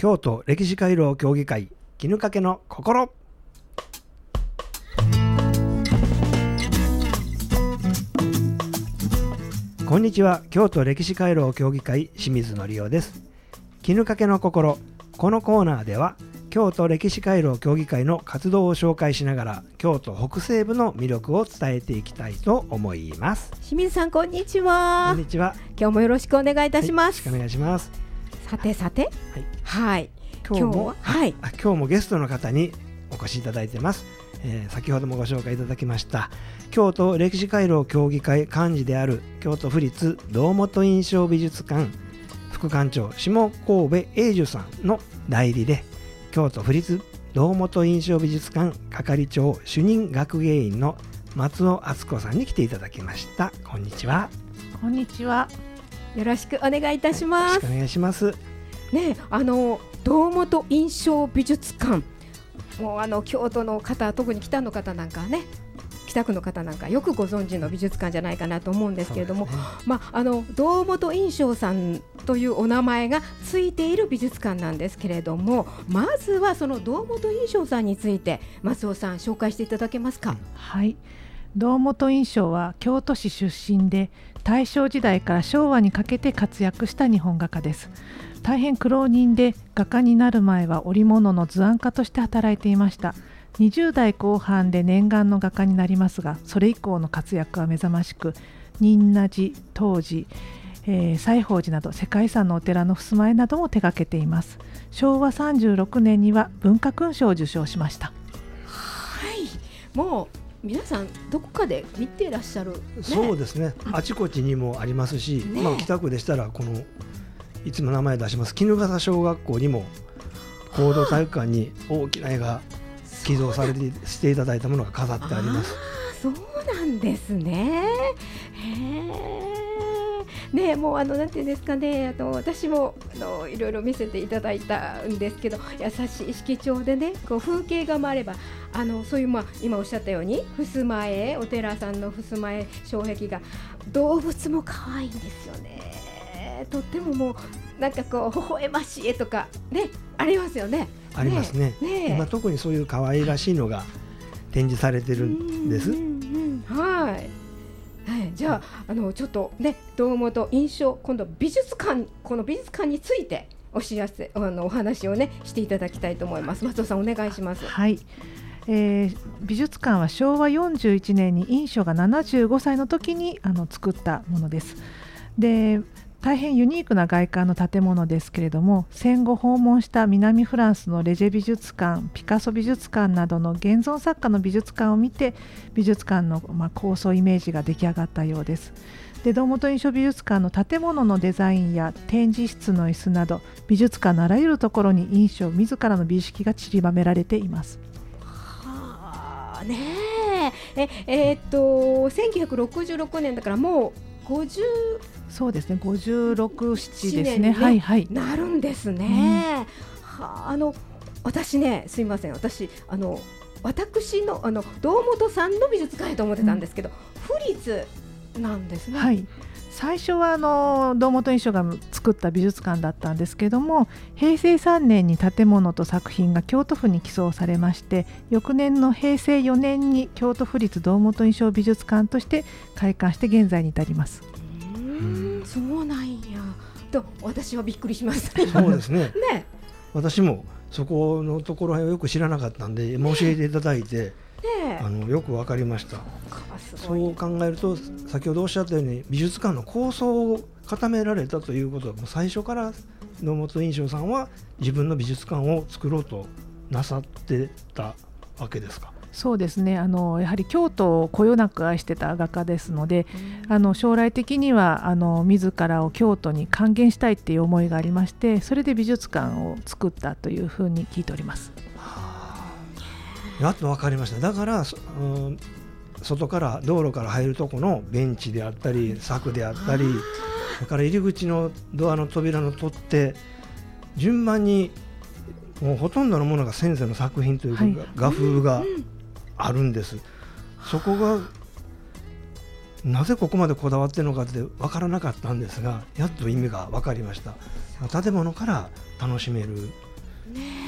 京都歴史回廊協議会絹かけの心。こんにちは京都歴史回廊協議会清水則夫です。絹かけの心このコーナーでは京都歴史回廊協議会の活動を紹介しながら京都北西部の魅力を伝えていきたいと思います。清水さんこんにちは。こんにちは。今日もよろしくお願いいたします、はい、よろしくお願いしますさてさて。はい。はい。今日もは？はい。あ今日もゲストの方にお越しいただいてます、えー先ほどもご紹介いただきました。京都歴史回廊協議会幹事である京都府立堂本印象美術館副館長下神戸英樹さんの代理で京都府立堂本印象美術館係長主任学芸員の松尾敦子さんに来ていただきました。こんにちは。こんにちは。よろしくお願いいたしよます。ろしくお願いします。ねあの堂本印象美術館。もうあの京都の方特に北の方なんかね北区の方なんかよくご存知の美術館じゃないかなと思うんですけれども、ね。まあ、あの堂本印象さんというお名前がついている美術館なんですけれどもまずはその堂本印象さんについて松尾さん紹介していただけますか。はい。堂本印象は京都市出身で大正時代から昭和にかけて活躍した日本画家です。大変苦労人で画家になる前は織物の図案家として働いていました。20代後半で念願の画家になりますがそれ以降の活躍は目覚ましく仁和寺当時えー西宝寺など世界遺産のお寺の襖絵なども手掛けています。昭和36年には文化勲章を受章しました。はい。もう皆さんどこかで見ていらっしゃる、ね、そうですね、あちこちにもありますし、ねまあ、北区でしたら、このいつも名前出します、衣笠小学校にも、行動体育館に大きな絵が寄贈されてしていただいたものが飾ってあります。あーそうなんですね。へえ。ねもうあのなんていうんですかね。あの私もあのいろいろ見せていただいたんですけど優しい色調でねこう風景画もあればあのそういうまあ今おっしゃったように襖絵お寺さんの襖絵障壁画動物も可愛いんですよね。とってももうなんかこう微笑ましい絵とかねありますよね。ありますね。ねえ。今特にそういう可愛らしいのが展示されてるんですじゃあ、あのちょっとね、堂本印象、今度美術館、この美術館について。お知らせ、あのお話をね、していただきたいと思います。松尾さん、お願いします。はい、えー美術館は昭和41年に印象が75歳の時にあの作ったものです。で大変ユニークな外観の建物ですけれども戦後訪問した南フランスのレジェ美術館ピカソ美術館などの現存作家の美術館を見て美術館の、まあ、構想イメージが出来上がったようです。で堂本印象美術館の建物のデザインや展示室の椅子など美術館のあらゆるところに印象自らの美意識が散りばめられています。はあ、ねえ、え、えーっと、1966年だから、もう50そうですね、56、7ですね。ねはいはい。なるんですね。はあ、あの、私ね、すいません、私、あの。私の、あの、堂本さんの美術館やと思ってたんですけど、府立なんですね。はい。最初はあの堂本印象が作った美術館だったんですけども平成3年に建物と作品が京都府に寄贈されまして翌年の平成4年に京都府立堂本印象美術館として開館して現在に至ります。うーん、そうなんや。と、私はびっくりしました。そうですね。ね、私もそこのところへんをよく知らなかったんで、教えていただいて、ねあのよくわかりました。そう考えると先ほどおっしゃったように美術館の構想を固められたということはもう最初から野本印象さんは自分の美術館を作ろうとなさってたわけですか？そうですねあのやはり京都をこよなく愛してた画家ですのであの将来的にはあの自らを京都に還元したいっていう思いがありましてそれで美術館を作ったというふうに聞いております。やっと分かりました。だから、そうん外から道路から入るとこのベンチであったり柵であったりそれから入り口のドアの扉の取っ手順番にもうほとんどのものが先生の作品というか、はい。画風があるんです。そこがなぜここまでこだわってるのかって分からなかったんですがやっと意味が分かりました。建物から楽しめる。ね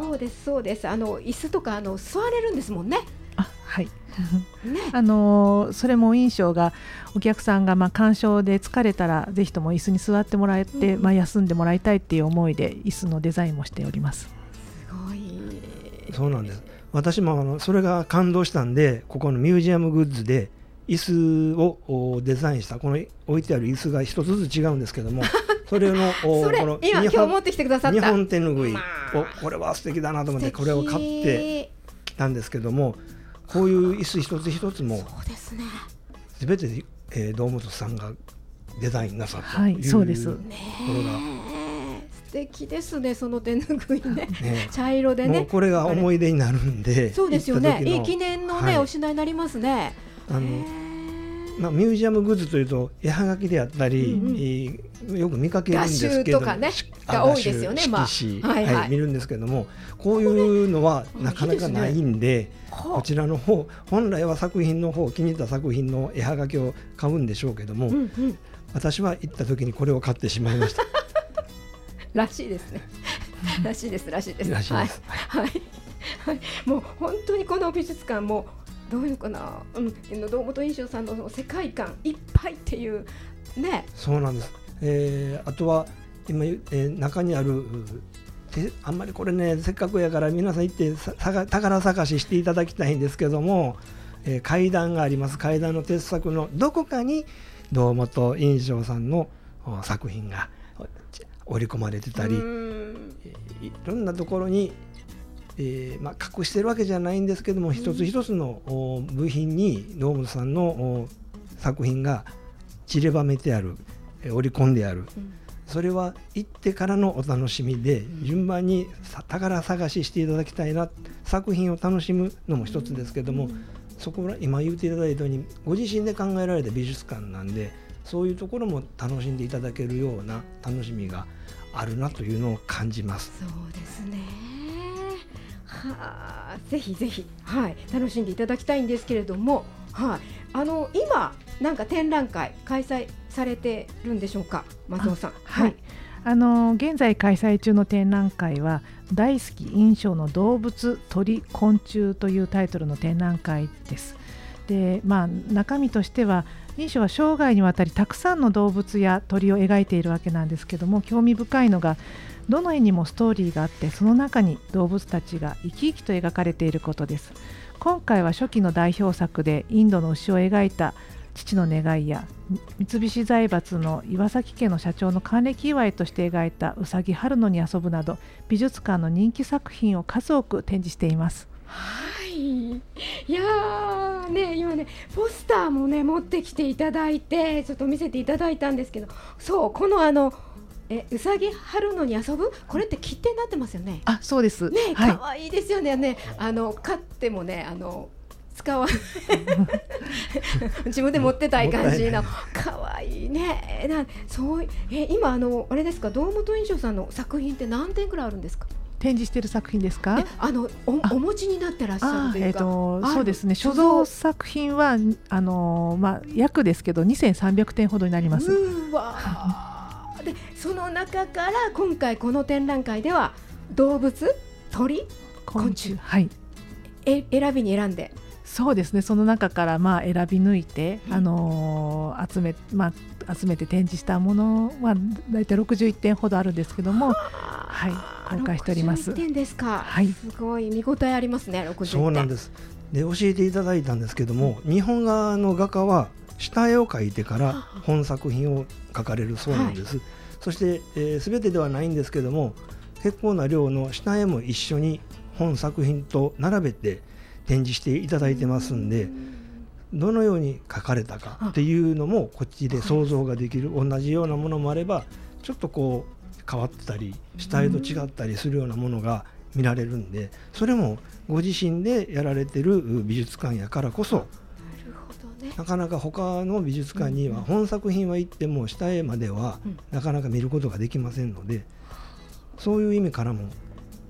そうですそうです。あの椅子とかあの座れるんですもんね。あはい。ね。あのーそれも印象がお客さんがまあ鑑賞で疲れたらぜひとも椅子に座ってもらえて、うんまあ、休んでもらいたいっていう思いで椅子のデザインもしております。すごい。そうなんです。私もあのそれが感動したんでここのミュージアムグッズで椅子をおデザインしたこの置いてある椅子が一つずつ違うんですけどもそれのお それこの今日本今日持ってきてくださった。日本手ぬぐいをまあ。これは素敵だなと思ってこれを買ってきたんですけどもこういう椅子一つ一つもそうですね。全て、えー堂本さんがデザインなさったとはいいうそうです。とねころが。え。素敵ですねその手ぬぐいね。ね茶色でね。もうこれが思い出になるんでそうですよね。いい記念のね、はい。お品になりますね。あのまあ、ミュージアムグッズというと絵はがきであったり、うんうん。えーよく見かけるんですけど画集とかねしが多いですよねまあ画集色紙はいはい。見るんですけどもこういうのはなかなかないんでほう。こちらの方本来は作品の方気に入った作品の絵はがきを買うんでしょうけども、うんうん。私は行った時にこれを買ってしまいました。らしいですね。らしいですらしいです。らしいです、はい、はい。はい、もう本当にこの美術館もどういうのかな、うん、堂本印象さんのその世界観いっぱいっていう。ね。そうなんです、えーあとは今えー中にあるてあんまりこれねせっかくやから皆さん行ってささが宝探ししていただきたいんですけども、えー階段があります。階段の鉄柵のどこかに堂本印象さんのお作品が織り込まれてたり、いろんなところに、えーまあ、隠してるわけじゃないんですけども、一つ一つのお部品に堂本さんのお作品が散りばめてある、えー織り込んである。うん。それは行ってからのお楽しみで、順番にさ宝探ししていただきたいな。作品を楽しむのも一つですけども、そこは今言っていただいたようにご自身で考えられた美術館なんでそういうところも楽しんでいただけるような楽しみがあるなというのを感じます。そうですねはあぜひぜひはい楽しんでいただきたいんですけれどもはいあの今なんか展覧会開催されてるんでしょうか松尾さんはい、あの現在開催中の展覧会は「大好き印象の動物鳥昆虫」というタイトルの展覧会です。でまあ、中身としては印象は生涯にわたりたくさんの動物や鳥を描いているわけなんですけども興味深いのがどの絵にもストーリーがあってその中に動物たちが生き生きと描かれていることです。今回は初期の代表作でインドの牛を描いた父の願いや三菱財閥の岩崎家の社長の還暦祝いとして描いたうさぎ春野に遊ぶなど美術館の人気作品を数多く展示しています。はい、いやーね今ねポスターもね持ってきていただいてちょっと見せていただいたんですけどそうこのあのえうさぎ春野に遊ぶ？これって切手になってますよね。あそうです。ねはい。可愛いですよね。ねあの買ってもねあの使わ 自分で持ってたい感じの。も可愛いね。なそういえ今あのあれですか？堂本印象さんの作品って何点くらいあるんですか？展示している作品ですか？えあのおあ。お持ちになってらっしゃるというか、えーとそうですね。所所蔵蔵作品はあのーまあ約ですけど2300点ほどになります。うーわーでその中から今回この展覧会では動物鳥昆虫。はい。え選びに選んで。そうですね。その中からまあ選び抜いて、うん。あのー集めまあ集めて展示したものはだいたい61点ほどあるんですけどもはい公開しております。61点ですか、はい。すごい見応えありますね60点。そうなんです。で教えていただいたんですけども日本画の画家は下絵を描いてから本作品を描かれるそうなんです、そして、えー、全てではないんですけども結構な量の下絵も一緒に本作品と並べて展示していただいてますんでどのように描かれたかっていうのもこっちで想像ができる同じようなものもあればちょっとこう変わってたり下絵と違ったりするようなものが見られるんでそれもご自身でやられてる美術館やからこそねなかなか他の美術館には本作品は行っても下絵まではうんなかなか見ることができませんのでそういう意味からも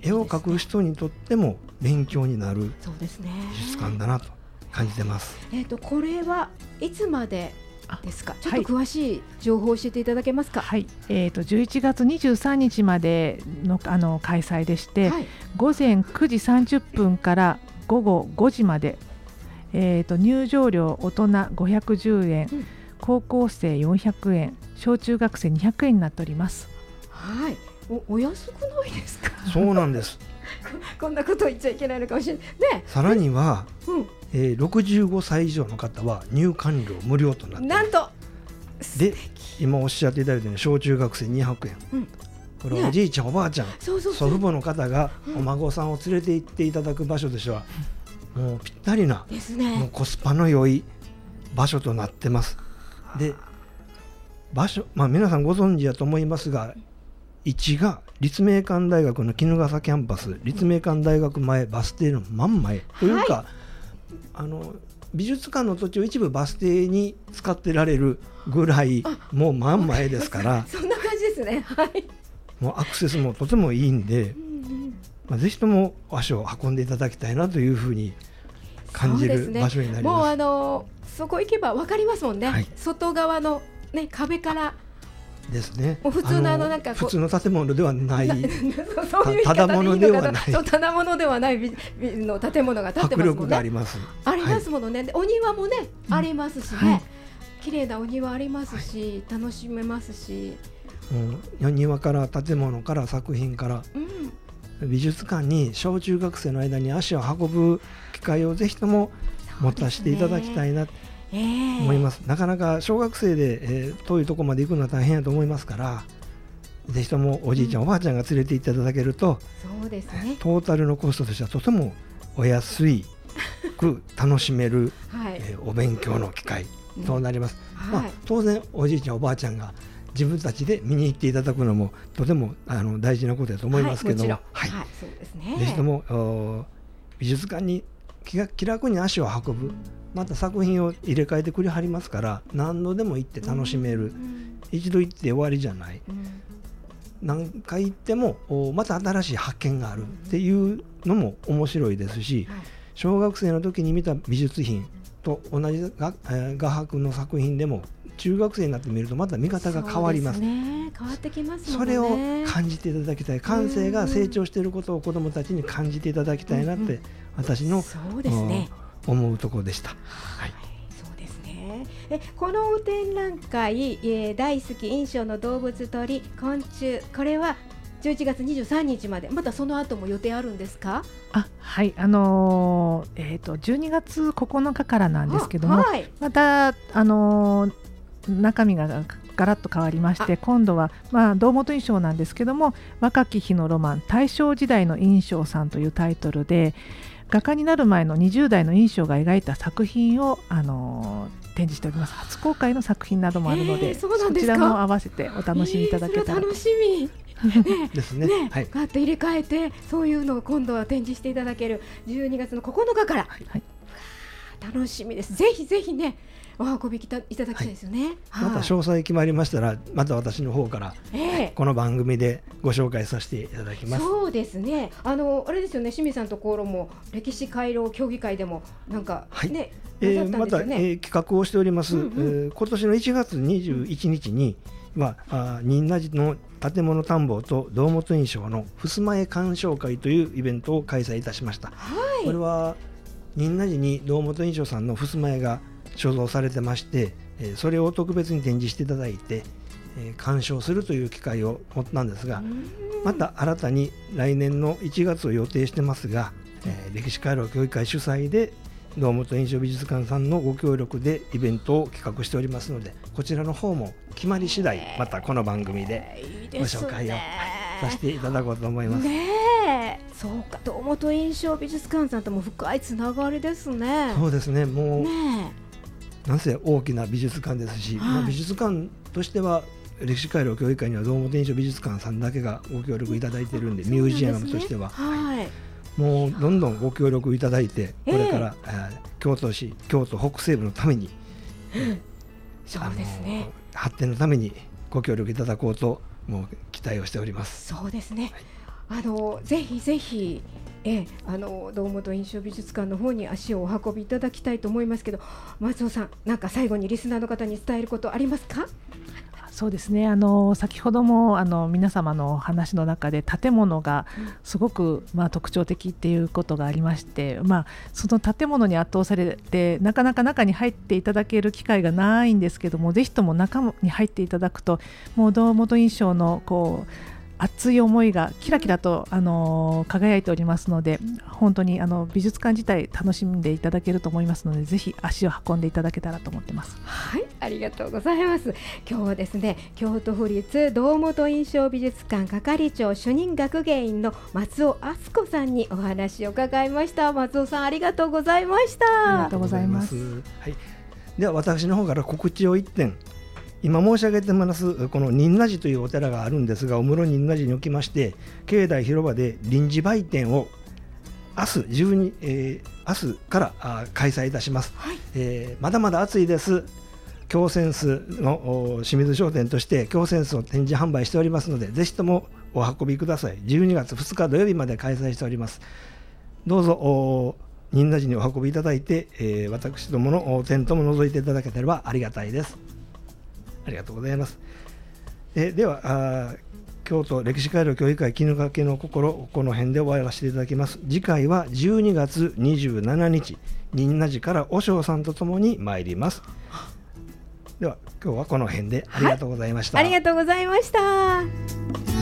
絵を描く人にとっても勉強になるそうですね美術館だなと感じてます。えっ、とこれはいつまでですか？ちょっと詳しい情報を教えていただけますか？はい、えっ、と11月23日までのあの開催でして、はい。午前9時30分から午後5時まで、えー、と入場料大人510円、うん高校生400円小中学生200円になっておりますはい。おお安くないですか？そうなんです こんなこと言っちゃいけないのかもしれない。ね。さらには、うえー、65歳以上の方は入館料無料となってなんと。で今おっしゃっていただいたように小中学生200円、うんこれはおじいちゃん、おばあちゃんそうそうそう。祖父母の方がうんお孫さんを連れて行っていただく場所としては、もうぴったりなですもうね。コスパの良い場所となってます。で場所、まあ、皆さんご存知だと思いますが位置が立命館大学の衣笠キャンパス立命館大学前バス停の真ん前というか、あの美術館の土地を一部バス停に使ってられるぐらいもう真ん前ですから そんな感じですね。はい。もうアクセスもとてもいいんで、うんまあ、ぜひとも足を運んでいただきたいなというふうに感じる場所になりもうあます。のそこ行けばわかりますもんね。はい外側のね壁からですね。普通のあのなんか普通の建物ではないただものではないただものではないの建物が建ってますもんね。があります。ありますものね。でお庭もね、うんありますしはねい。綺麗なお庭ありますし、楽しめますし、うん、庭から建物から作品からうん、美術館に小中学生の間に足を運ぶ機会をぜひとも持たせていただきたいいなとええ思います。なかなか小学生で、えー遠いところまで行くのは大変やと思いますから、ぜひともおじいちゃん、うんおばあちゃんが連れて行っていただけると、そうですね。トータルのコストとしてはとてもお安いく楽しめる、はい。えーお勉強の機会となります。まあはい。、当然おじいちゃんおばあちゃんが自分たちで見に行っていただくのもとてもあの大事なことだと思いますけども、はい、そうですね。ぜひともお美術館に気が気楽に足を運ぶまた作品を入れ替えてくれはりますから何度でも行って楽しめる、うん一度行って終わりじゃない。うん。何回行ってもおまた新しい発見があるっていうのも面白いですしはい。小学生の時に見た美術品と同じ画伯の作品でも中学生になってみるとまた見方が変わりますすね。変わってきますもんね。それを感じていただきたい感性が成長していることを子どもたちに感じていただきたいなっうんうて私のそうですね。うん思うところでした。はい、そうですね。え、この展覧会、えー大好き印象の動物鳥昆虫、これは11月23日まで、またその後も予定あるんですか？あはいあのーえっ、と12月9日からなんですけども、あはい。またあのー中身がガラッと変わりまして今度は、まあ、堂本印象なんですけども「若き日のロマン大正時代の印象さん」というタイトルで画家になる前の20代の印象が描いた作品を、あのー展示しております。初公開の作品などもあるので、えーそちらも合わせてお楽しみいただけたらえー楽しみ。ですね。ね、はい。ガッと入れ替えてそういうのを今度は展示していただける12月の9日から、はい。楽しみです。ぜひぜひねお運びきたいただきたいですよね、はい。また詳細決まりましたらまた私の方からええ。この番組でご紹介させていただきます。そうですね。あのあれですよね。清水さんところも歴史回廊協議会でもなんかはい。ね、えーまた、えー企画をしております、うんうん。えー今年の1月21日には、あー仁和寺の建物探訪と堂本印象の襖絵鑑賞会というイベントを開催いたしました。はい。これは仁和寺に堂本印象さんの襖絵が所蔵されてまして、えーそれを特別に展示していただいて、えー鑑賞するという機会を持ったんですが、うん。また新たに来年の1月を予定してますが、えー歴史回廊協議会主催で堂本印象美術館さんのご協力でイベントを企画しておりますのでこちらの方も決まり次第またこの番組でご紹介をさせていただこうと思います。ねえ。そうか堂本印象美術館さんとも深いつながりですね。そうですね。もう、ねなんせ大きな美術館ですし、はい。まあ、美術館としては歴史回廊協議会には堂本印象美術館さんだけがご協力いただいてるんでえミュージアムとしては、はい。もうどんどんご協力いただいてええこれから、えー京都市京都北西部のために、そうですね。発展のためにご協力いただこうともう期待をしております。そうですね。あのぜひぜひええ、あの堂本印象美術館の方に足をお運びいただきたいと思いますけど松尾さんなんか最後にリスナーの方に伝えることありますか？そうですね。あの先ほどもあの皆様の話の中で建物がすごく、まあ、特徴的っていうことがありまして、まあ、その建物に圧倒されてなかなか中に入っていただける機会がないんですけどもぜひとも中に入っていただくともう堂本印象のこう熱い思いがキラキラと、あの輝いておりますので本当にあの美術館自体楽しんでいただけると思いますのでぜひ足を運んでいただけたらと思ってます。はいありがとうございます。今日はですね京都府立堂本印象美術館係長主任学芸員の松尾敦子さんにお話を伺いました。松尾さんありがとうございました。ありがとうございます。はい。では私の方から告知を1点今申し上げてますこの仁和寺というお寺があるんですが、お室仁和寺におきまして、境内広場で臨時売店を明日12、えー、明日からあ開催いたします、はい、えー、まだまだ暑いです。京センスの清水商店として京センスを展示販売しておりますので、ぜひともお運びください。12月2日土曜日まで開催しております。どうぞ仁和寺にお運びいただいて、えー、私どものテントも覗いていただければありがたいです。ありがとうございます。えではあ、京都歴史回路協議会絹掛けの心、この辺で終わらせていただきます。次回は12月27日、仁和寺から和尚さんとともに参ります。では、今日はこの辺でありがとうございました。はい、ありがとうございました。